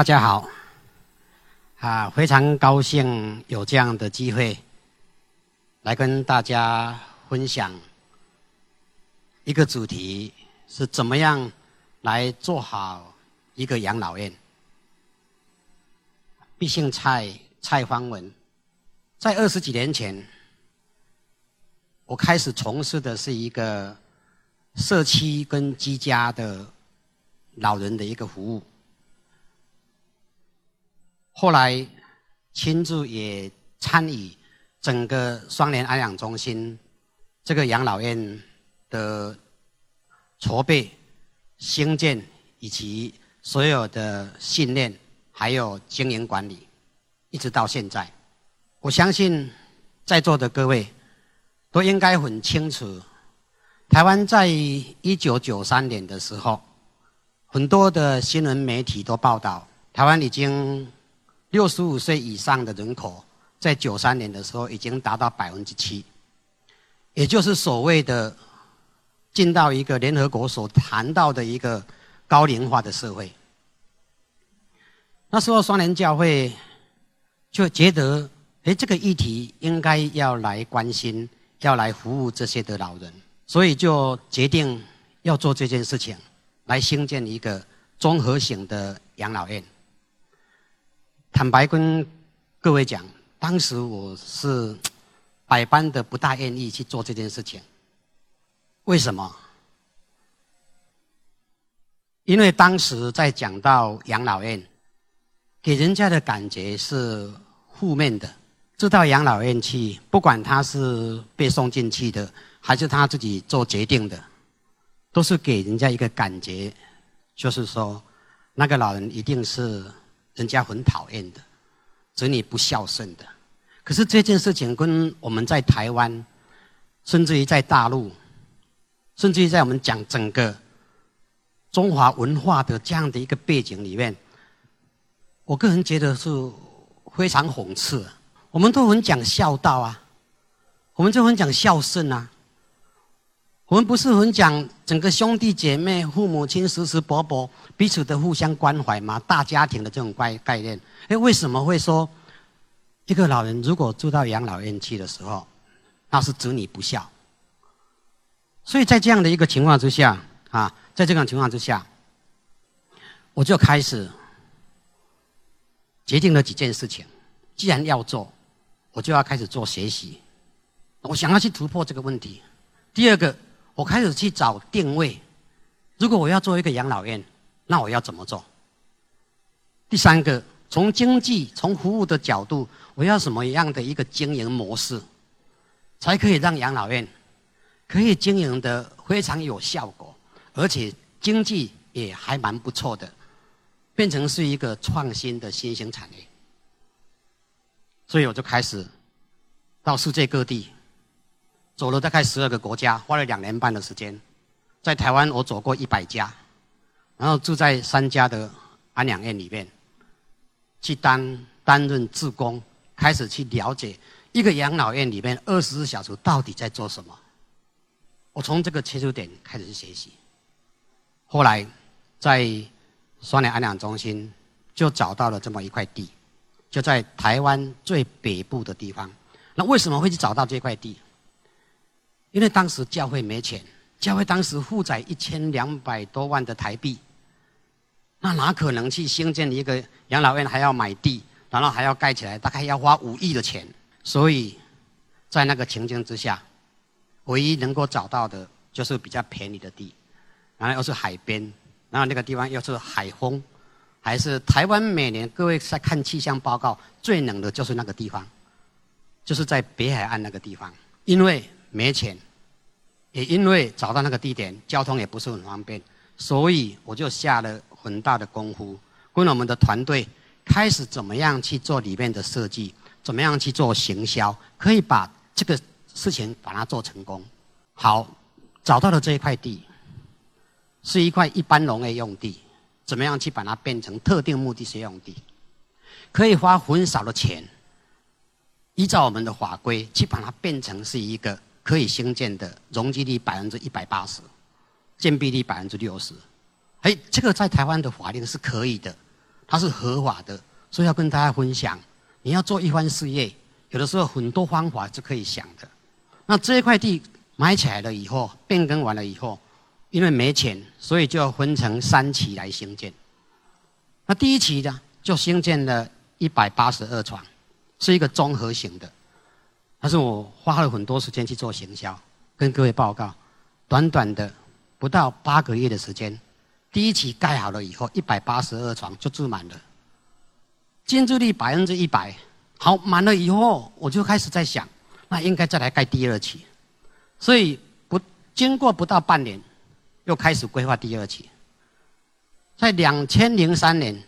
大家好，啊，非常高兴有这样的机会来跟大家分享一个主题，是怎么样来做好一个养老院。毕姓蔡蔡方文，在二十几年前，我开始从事的是一个社区跟居家的老人的一个服务。后来亲自也参与整个双联安养中心这个养老院的筹备、兴建以及所有的训练，还有经营管理，一直到现在，我相信在座的各位都应该很清楚，台湾在一九九三年的时候，很多的新闻媒体都报道，台湾已经。六十五岁以上的人口，在九三年的时候已经达到百分之七，也就是所谓的进到一个联合国所谈到的一个高龄化的社会。那时候双联教会就觉得，哎，这个议题应该要来关心，要来服务这些的老人，所以就决定要做这件事情，来兴建一个综合型的养老院。坦白跟各位讲，当时我是百般的不大愿意去做这件事情。为什么？因为当时在讲到养老院，给人家的感觉是负面的。知道养老院去，不管他是被送进去的，还是他自己做决定的，都是给人家一个感觉，就是说，那个老人一定是。人家很讨厌的，子女不孝顺的。可是这件事情跟我们在台湾，甚至于在大陆，甚至于在我们讲整个中华文化的这样的一个背景里面，我个人觉得是非常讽刺。我们都很讲孝道啊，我们就很讲孝顺啊。我们不是很讲整个兄弟姐妹、父母亲叔叔伯伯彼此的互相关怀吗？大家庭的这种概概念。哎，为什么会说一个老人如果住到养老院去的时候，那是子女不孝？所以在这样的一个情况之下啊，在这种情况之下，我就开始决定了几件事情。既然要做，我就要开始做学习。我想要去突破这个问题。第二个。我开始去找定位，如果我要做一个养老院，那我要怎么做？第三个，从经济、从服务的角度，我要什么样的一个经营模式，才可以让养老院可以经营的非常有效果，而且经济也还蛮不错的，变成是一个创新的新兴产业。所以我就开始到世界各地。走了大概十二个国家，花了两年半的时间。在台湾，我走过一百家，然后住在三家的安养院里面，去当担任志工，开始去了解一个养老院里面二十四小时到底在做什么。我从这个切入点开始去学习。后来，在双联安养中心就找到了这么一块地，就在台湾最北部的地方。那为什么会去找到这块地？因为当时教会没钱，教会当时负债一千两百多万的台币，那哪可能去兴建一个养老院？还要买地，然后还要盖起来，大概要花五亿的钱。所以，在那个情境之下，唯一能够找到的就是比较便宜的地，然后又是海边，然后那个地方又是海风，还是台湾每年各位在看气象报告最冷的就是那个地方，就是在北海岸那个地方，因为。没钱，也因为找到那个地点，交通也不是很方便，所以我就下了很大的功夫，跟我们的团队开始怎么样去做里面的设计，怎么样去做行销，可以把这个事情把它做成功。好，找到了这一块地，是一块一般农业用地，怎么样去把它变成特定目的使用地？可以花很少的钱，依照我们的法规去把它变成是一个。可以兴建的容积率百分之一百八十，建蔽率百分之六十，哎，这个在台湾的法令是可以的，它是合法的，所以要跟大家分享。你要做一番事业，有的时候很多方法是可以想的。那这一块地买起来了以后，变更完了以后，因为没钱，所以就要分成三期来兴建。那第一期呢，就兴建了一百八十二床，是一个综合型的。但是我花了很多时间去做行销，跟各位报告，短短的不到八个月的时间，第一期盖好了以后，一百八十二床就住满了，建筑率百分之一百。好，满了以后，我就开始在想，那应该再来盖第二期。所以不经过不到半年，又开始规划第二期。在两千零三年，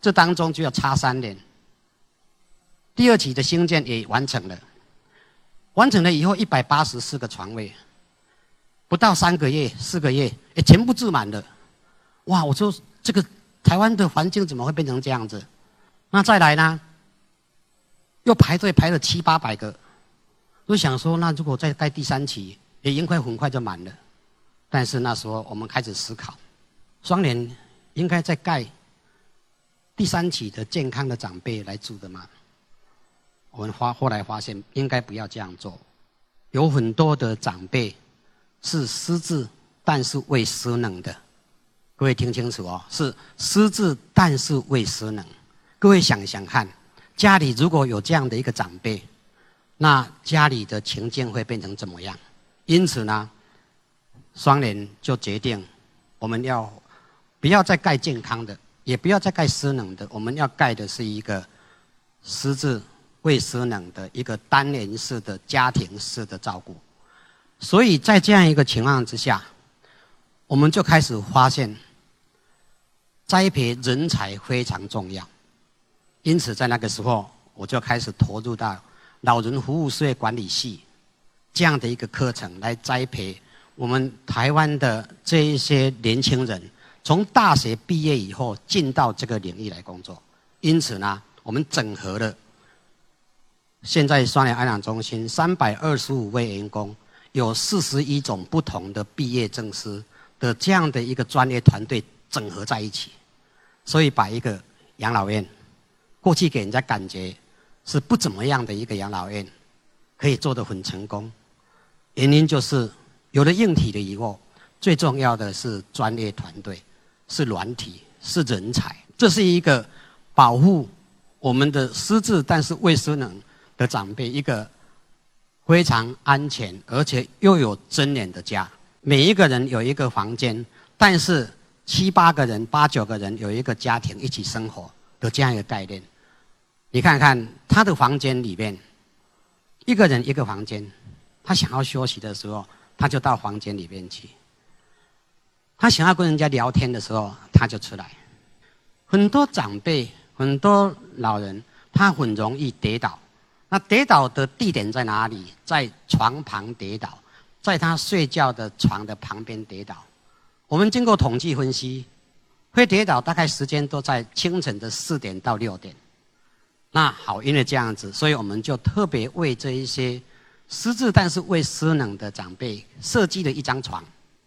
这当中就要差三年。第二期的兴建也完成了，完成了以后一百八十四个床位，不到三个月、四个月，也全部住满了。哇！我说这个台湾的环境怎么会变成这样子？那再来呢？又排队排了七八百个，我想说，那如果再盖第三期，也应该很快就满了。但是那时候我们开始思考。双联应该在盖第三期的健康的长辈来住的吗？我们发后来发现，应该不要这样做。有很多的长辈是失智，但是未失能的。各位听清楚哦，是失智但是未失能。各位想想看，家里如果有这样的一个长辈，那家里的情境会变成怎么样？因此呢，双联就决定我们要。不要再盖健康的，也不要再盖失能的。我们要盖的是一个失智未失能的一个单人式的家庭式的照顾。所以在这样一个情况之下，我们就开始发现栽培人才非常重要。因此，在那个时候，我就开始投入到老人服务事业管理系这样的一个课程，来栽培我们台湾的这一些年轻人。从大学毕业以后进到这个领域来工作，因此呢，我们整合了现在双联安养中心三百二十五位员工，有四十一种不同的毕业证书的这样的一个专业团队整合在一起，所以把一个养老院过去给人家感觉是不怎么样的一个养老院，可以做得很成功，原因就是有了硬体的以后，最重要的是专业团队。是软体，是人才，这是一个保护我们的失智但是未生能的长辈一个非常安全而且又有尊严的家。每一个人有一个房间，但是七八个人、八九个人有一个家庭一起生活的这样一个概念。你看看他的房间里面，一个人一个房间，他想要休息的时候，他就到房间里面去。他想要跟人家聊天的时候，他就出来。很多长辈、很多老人，他很容易跌倒。那跌倒的地点在哪里？在床旁跌倒，在他睡觉的床的旁边跌倒。我们经过统计分析，会跌倒大概时间都在清晨的四点到六点。那好，因为这样子，所以我们就特别为这一些失智但是未失能的长辈设计了一张床。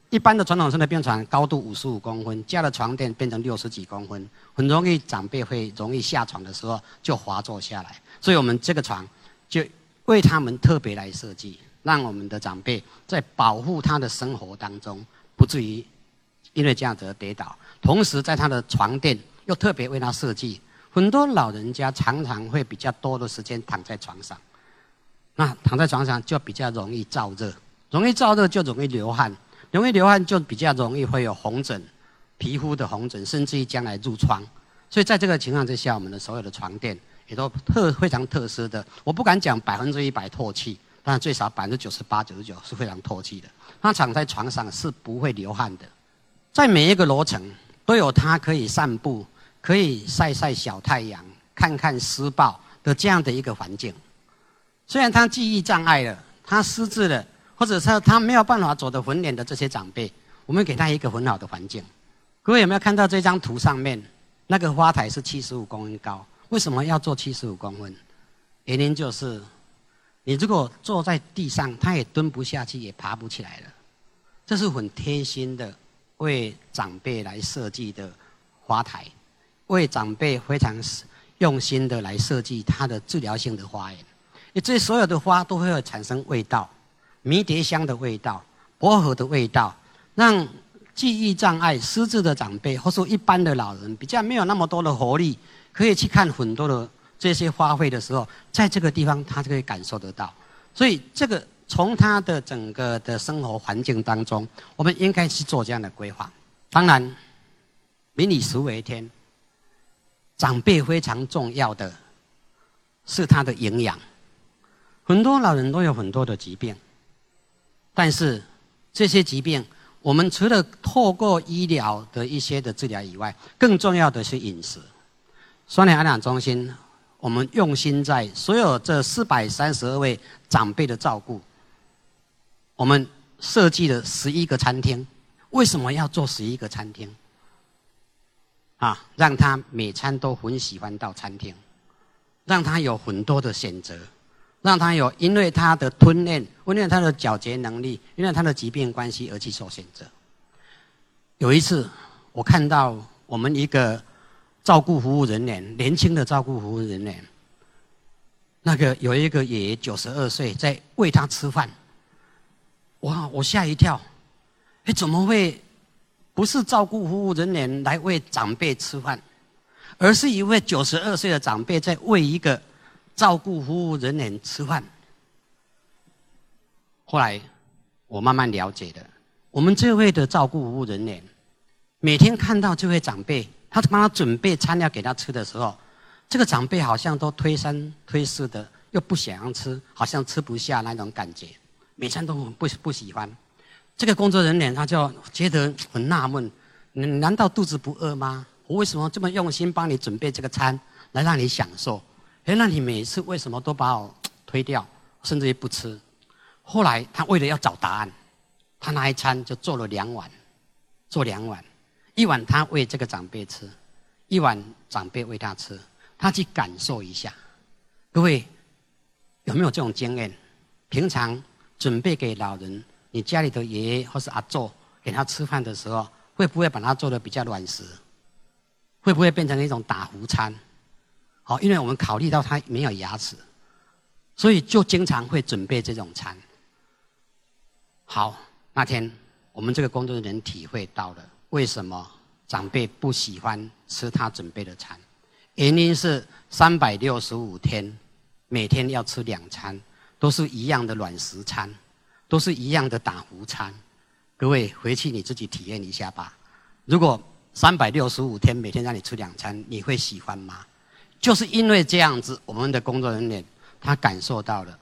一般的传统式的病床高度五十五公分，加了床垫变成六十几公分，很容易长辈会容易下床的时候就滑坐下来。所以我们这个床就为他们特别来设计，让我们的长辈在保护他的生活当中不至于因为这样子而跌倒。同时，在他的床垫又特别为他设计，很多老人家常常会比较多的时间躺在床上，那躺在床上就比较容易燥热，容易燥热就容易流汗。容易流汗就比较容易会有红疹，皮肤的红疹，甚至于将来褥疮。所以在这个情况之下，我们的所有的床垫也都特非常特殊的。我不敢讲百分之一百透气，但是最少百分之九十八、九十九是非常透气的。它躺在床上是不会流汗的。在每一个楼层都有它可以散步、可以晒晒小太阳、看看诗报的这样的一个环境。虽然他记忆障碍了，他失智了。或者说他没有办法走得很远的这些长辈，我们给他一个很好的环境。各位有没有看到这张图上面那个花台是七十五公分高？为什么要做七十五公分？原因就是，你如果坐在地上，他也蹲不下去，也爬不起来了。这是很贴心的为长辈来设计的花台，为长辈非常用心的来设计它的治疗性的花园。因这所有的花都会产生味道，迷迭香的味道、薄荷的味道，让记忆障碍、失智的长辈，或是一般的老人，比较没有那么多的活力，可以去看很多的这些花卉的时候，在这个地方他就可以感受得到。所以，这个从他的整个的生活环境当中，我们应该去做这样的规划。当然，民以食为天，长辈非常重要的是他的营养。很多老人都有很多的疾病，但是这些疾病，我们除了透过医疗的一些的治疗以外，更重要的是饮食。双联安养中心，我们用心在所有这四百三十二位长辈的照顾，我们设计了十一个餐厅。为什么要做十一个餐厅？啊，让他每餐都很喜欢到餐厅，让他有很多的选择。让他有因为他的吞咽，因为他的咀嚼能力，因为他的疾病关系而去做选择。有一次，我看到我们一个照顾服务人员，年轻的照顾服务人员，那个有一个爷爷九十二岁在喂他吃饭，哇！我吓一跳，哎，怎么会不是照顾服务人员来喂长辈吃饭，而是一位九十二岁的长辈在喂一个。照顾服务人员吃饭。后来我慢慢了解的，我们这位的照顾服务人员，每天看到这位长辈，他帮他准备餐要给他吃的时候，这个长辈好像都推三推四的，又不想要吃，好像吃不下那种感觉，每餐都不不喜欢。这个工作人员他就觉得很纳闷：，难道肚子不饿吗？我为什么这么用心帮你准备这个餐，来让你享受？哎，那你每次为什么都把我推掉，甚至于不吃？后来他为了要找答案，他那一餐就做了两碗，做两碗，一碗他喂这个长辈吃，一碗长辈喂他吃，他去感受一下。各位有没有这种经验？平常准备给老人，你家里的爷爷或是阿祖给他吃饭的时候，会不会把他做的比较软实？会不会变成一种打糊餐？好，因为我们考虑到他没有牙齿，所以就经常会准备这种餐。好，那天我们这个工作人员体会到了为什么长辈不喜欢吃他准备的餐，原因是三百六十五天，每天要吃两餐，都是一样的软食餐，都是一样的打糊餐。各位回去你自己体验一下吧。如果三百六十五天每天让你吃两餐，你会喜欢吗？就是因为这样子，我们的工作人员他感受到了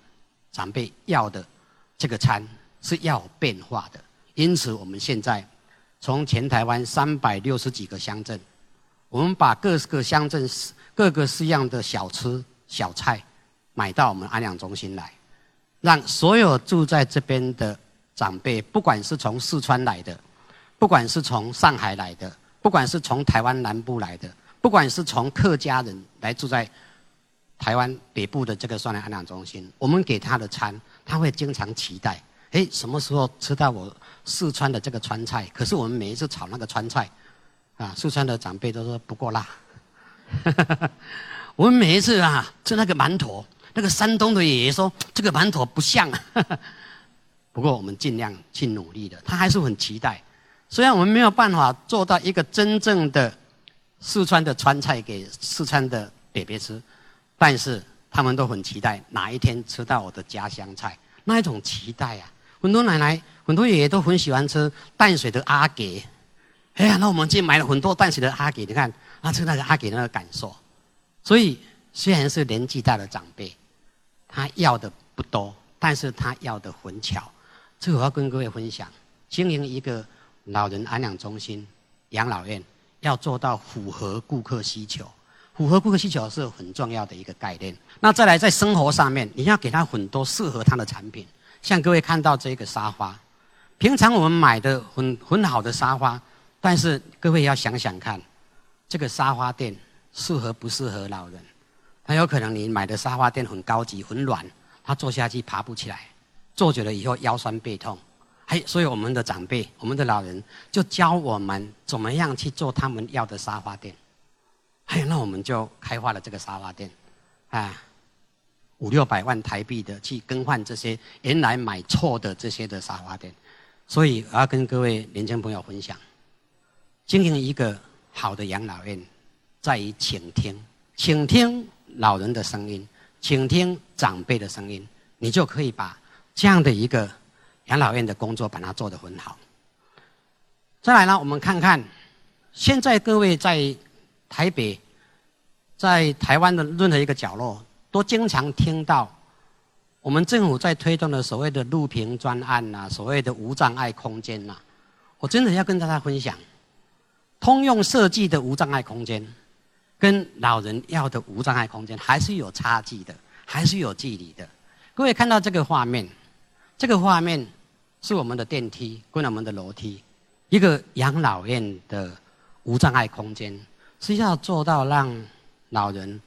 长辈要的这个餐是要变化的，因此我们现在从全台湾三百六十几个乡镇，我们把各个乡镇各个式样的小吃小菜买到我们安养中心来，让所有住在这边的长辈，不管是从四川来的，不管是从上海来的，不管是从台湾南部来的。不管是从客家人来住在台湾北部的这个双联安养中心，我们给他的餐，他会经常期待：哎，什么时候吃到我四川的这个川菜？可是我们每一次炒那个川菜，啊，四川的长辈都说不够辣。我们每一次啊吃那个馒头，那个山东的爷爷说这个馒头不像。不过我们尽量去努力的，他还是很期待。虽然我们没有办法做到一个真正的。四川的川菜给四川的北北吃，但是他们都很期待哪一天吃到我的家乡菜，那一种期待啊！很多奶奶、很多爷爷都很喜欢吃淡水的阿给。哎呀，那我们今天买了很多淡水的阿给，你看啊，吃那个阿给那个感受。所以虽然是年纪大的长辈，他要的不多，但是他要的很巧。这我要跟各位分享：经营一个老人安养中心、养老院。要做到符合顾客需求，符合顾客需求是很重要的一个概念。那再来在生活上面，你要给他很多适合他的产品。像各位看到这个沙发，平常我们买的很很好的沙发，但是各位要想想看，这个沙发垫适合不适合老人？很有可能你买的沙发垫很高级、很软，他坐下去爬不起来，坐久了以后腰酸背痛。哎，所以我们的长辈、我们的老人就教我们怎么样去做他们要的沙发垫。哎，那我们就开发了这个沙发垫，啊，五六百万台币的去更换这些原来买错的这些的沙发垫。所以我要跟各位年轻朋友分享，经营一个好的养老院，在于倾听，倾听老人的声音，倾听长辈的声音，你就可以把这样的一个养老院的工作把它做得很好。再来呢，我们看看，现在各位在。台北，在台湾的任何一个角落，都经常听到我们政府在推动的所谓的路平专案呐，所谓的无障碍空间呐。我真的要跟大家分享，通用设计的无障碍空间，跟老人要的无障碍空间还是有差距的，还是有距离的。各位看到这个画面，这个画面是我们的电梯跟我们的楼梯，一个养老院的无障碍空间。是要做到让老人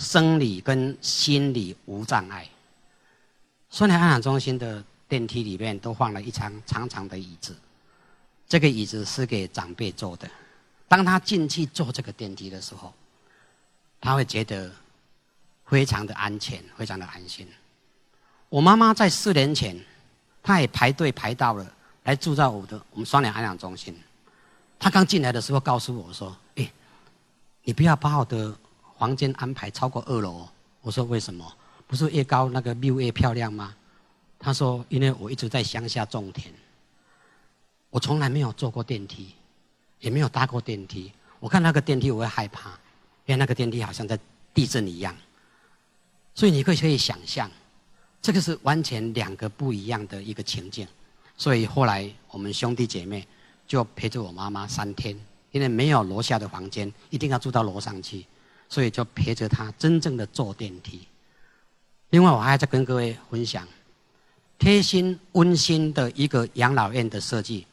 生理跟心理无障碍。双联安养中心的电梯里面都放了一张长长的椅子，这个椅子是给长辈坐的。当他进去坐这个电梯的时候，他会觉得非常的安全，非常的安心。我妈妈在四年前，她也排队排到了来住在我的我们双联安养中心。她刚进来的时候告诉我说：“哎。”你不要把我的房间安排超过二楼。我说为什么？不是越高那个 view 越漂亮吗？他说因为我一直在乡下种田，我从来没有坐过电梯，也没有搭过电梯。我看那个电梯我会害怕，因为那个电梯好像在地震一样。所以你可以可以想象，这个是完全两个不一样的一个情境。所以后来我们兄弟姐妹就陪着我妈妈三天。因为没有楼下的房间，一定要住到楼上去，所以就陪着他真正的坐电梯。另外，我还在跟各位分享贴心温馨的一个养老院的设计。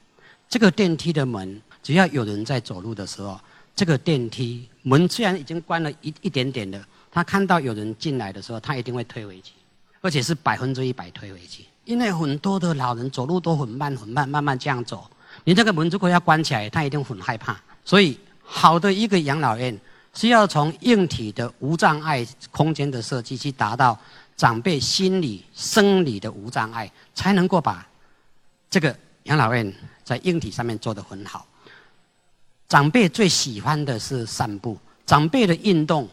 这个电梯的门，只要有人在走路的时候，这个电梯门虽然已经关了一一点点的，他看到有人进来的时候，他一定会推回去，而且是百分之一百推回去。因为很多的老人走路都很慢很慢，慢慢这样走。你这个门如果要关起来，他一定很害怕。所以，好的一个养老院是要从硬体的无障碍空间的设计，去达到长辈心理、生理的无障碍，才能够把这个养老院在硬体上面做得很好。长辈最喜欢的是散步，长辈的运动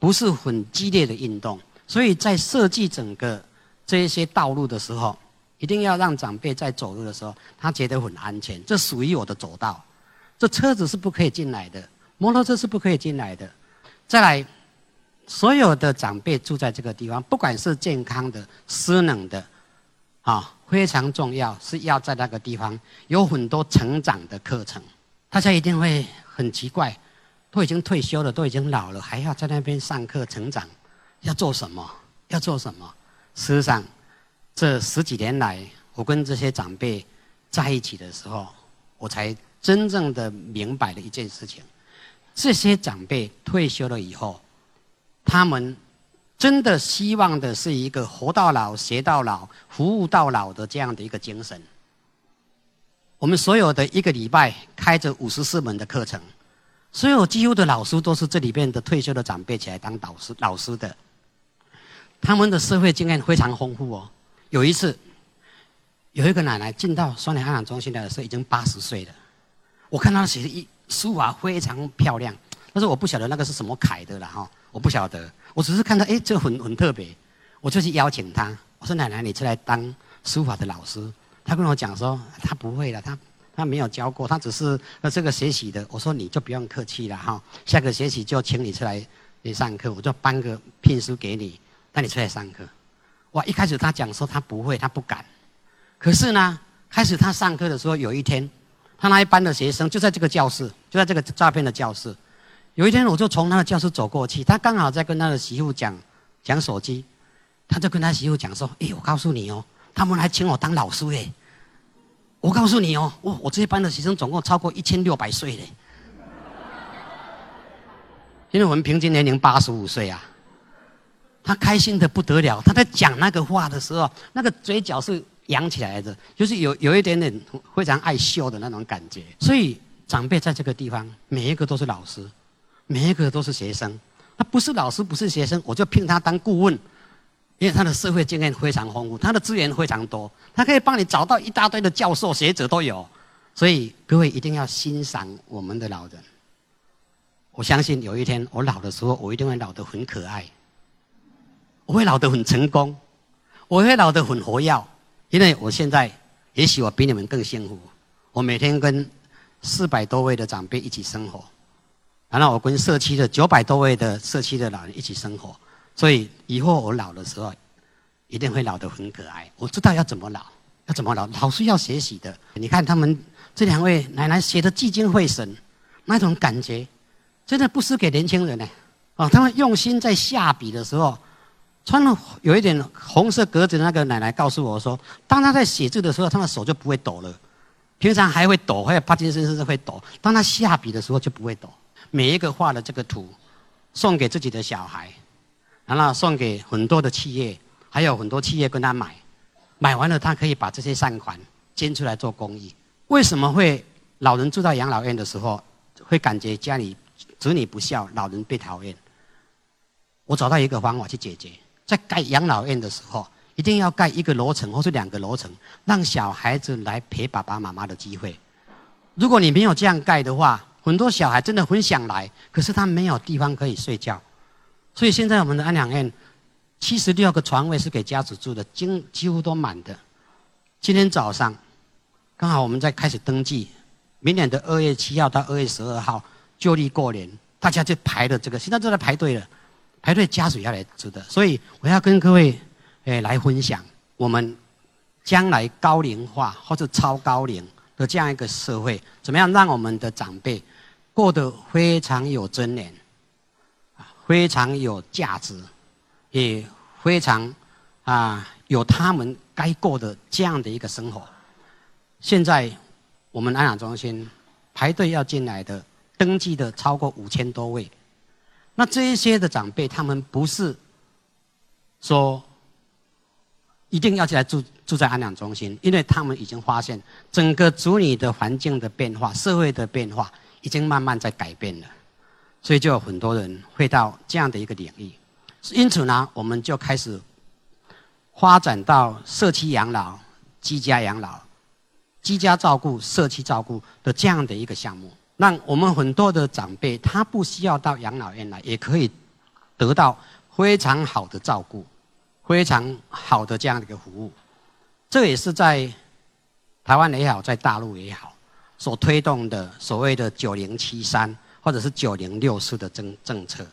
不是很激烈的运动，所以在设计整个这一些道路的时候。一定要让长辈在走路的时候，他觉得很安全。这属于我的走道，这车子是不可以进来的，摩托车是不可以进来的。再来，所有的长辈住在这个地方，不管是健康的、失能的，啊，非常重要，是要在那个地方有很多成长的课程。大家一定会很奇怪，都已经退休了，都已经老了，还要在那边上课成长，要做什么？要做什么？事实上。这十几年来，我跟这些长辈在一起的时候，我才真正的明白了一件事情：这些长辈退休了以后，他们真的希望的是一个活到老、学到老、服务到老的这样的一个精神。我们所有的一个礼拜开着五十四门的课程，所有几乎的老师都是这里边的退休的长辈起来当导师、老师的，他们的社会经验非常丰富哦。有一次，有一个奶奶进到双联安养中心来的时候，已经八十岁了。我看她写的一书法非常漂亮，但是我不晓得那个是什么楷的了哈，我不晓得。我只是看到哎，这很很特别，我就去邀请他。我说：“奶奶，你出来当书法的老师？”他跟我讲说：“他不会了，他他没有教过，他只是呃这个学习的。”我说：“你就不用客气了哈，下个学期就请你出来你上课，我就颁个聘书给你，带你出来上课。”哇！一开始他讲说他不会，他不敢。可是呢，开始他上课的时候，有一天，他那一班的学生就在这个教室，就在这个诈骗的教室。有一天，我就从他的教室走过去，他刚好在跟他的媳妇讲讲手机，他就跟他媳妇讲说：“哎，我告诉你哦，他们还请我当老师哎。我告诉你哦，我我这一班的学生总共超过一千六百岁嘞，因为我们平均年龄八十五岁啊。”他开心的不得了，他在讲那个话的时候，那个嘴角是扬起来的，就是有有一点点非常爱笑的那种感觉。所以长辈在这个地方，每一个都是老师，每一个都是学生。他不是老师，不是学生，我就聘他当顾问，因为他的社会经验非常丰富，他的资源非常多，他可以帮你找到一大堆的教授、学者都有。所以各位一定要欣赏我们的老人。我相信有一天我老的时候，我一定会老得很可爱，我会老得很成功，我会老得很活跃，因为我现在也许我比你们更幸福。我每天跟四百多位的长辈一起生活。然后我跟社区的九百多位的社区的老人一起生活，所以以后我老的时候，一定会老得很可爱。我知道要怎么老，要怎么老，老是要学习的。你看他们这两位奶奶写的聚精会神，那种感觉，真的不输给年轻人呢。啊，他们用心在下笔的时候，穿了有一点红色格子的那个奶奶告诉我说，当她在写字的时候，她的手就不会抖了。平常还会抖，还有帕金森甚至会抖，当他下笔的时候就不会抖。每一个画的这个图，送给自己的小孩，然后送给很多的企业，还有很多企业跟他买，买完了他可以把这些善款捐出来做公益。为什么会老人住到养老院的时候，会感觉家里子女不孝，老人被讨厌？我找到一个方法去解决，在盖养老院的时候，一定要盖一个楼层或是两个楼层，让小孩子来陪爸爸妈妈的机会。如果你没有这样盖的话，很多小孩真的很想来，可是他没有地方可以睡觉，所以现在我们的安养院七十六个床位是给家属住的，几几乎都满的。今天早上刚好我们在开始登记，明年的二月七号到二月十二号就地过年，大家就排的这个，现在都在排队了，排队家属要来住的，所以我要跟各位诶来分享，我们将来高龄化或者超高龄的这样一个社会，怎么样让我们的长辈。过得非常有尊严，啊，非常有价值，也非常啊有他们该过的这样的一个生活。现在我们安养中心排队要进来的登记的超过五千多位，那这一些的长辈，他们不是说一定要进来住住在安养中心，因为他们已经发现整个子女的环境的变化、社会的变化。已经慢慢在改变了，所以就有很多人会到这样的一个领域。因此呢，我们就开始发展到社区养老、居家养老、居家照顾、社区照顾的这样的一个项目，让我们很多的长辈他不需要到养老院来，也可以得到非常好的照顾、非常好的这样的一个服务。这也是在台湾也好，在大陆也好。所推动的所谓的“九零七三”或者是“九零六四”的政政策，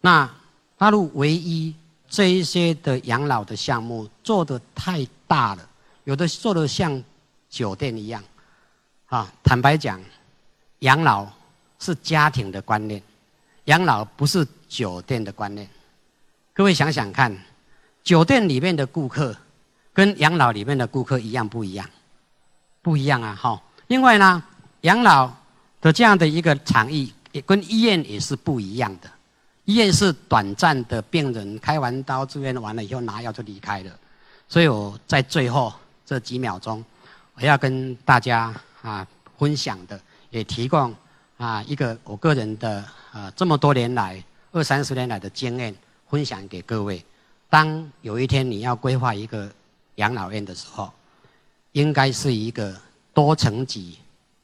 那大陆唯一这一些的养老的项目做的太大了，有的做的像酒店一样，啊，坦白讲，养老是家庭的观念，养老不是酒店的观念。各位想想看，酒店里面的顾客跟养老里面的顾客一样不一样？不一样啊，哈。另外呢，养老的这样的一个场域，也跟医院也是不一样的。医院是短暂的，病人开完刀住院完了以后拿药就离开了。所以我在最后这几秒钟，我要跟大家啊分享的，也提供啊一个我个人的啊这么多年来二三十年来的经验，分享给各位。当有一天你要规划一个养老院的时候，应该是一个。多层级、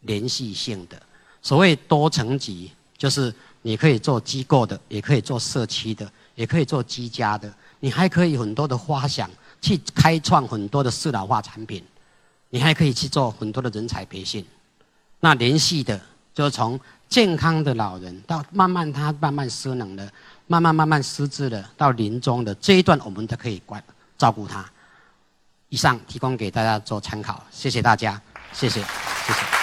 连续性的，所谓多层级，就是你可以做机构的，也可以做社区的，也可以做居家的，你还可以很多的花想去开创很多的适老化产品，你还可以去做很多的人才培训。那联系的，就是从健康的老人到慢慢他慢慢失能了，慢慢慢慢失智了，到临终的这一段，我们都可以管照顾他。以上提供给大家做参考，谢谢大家。谢谢，谢谢。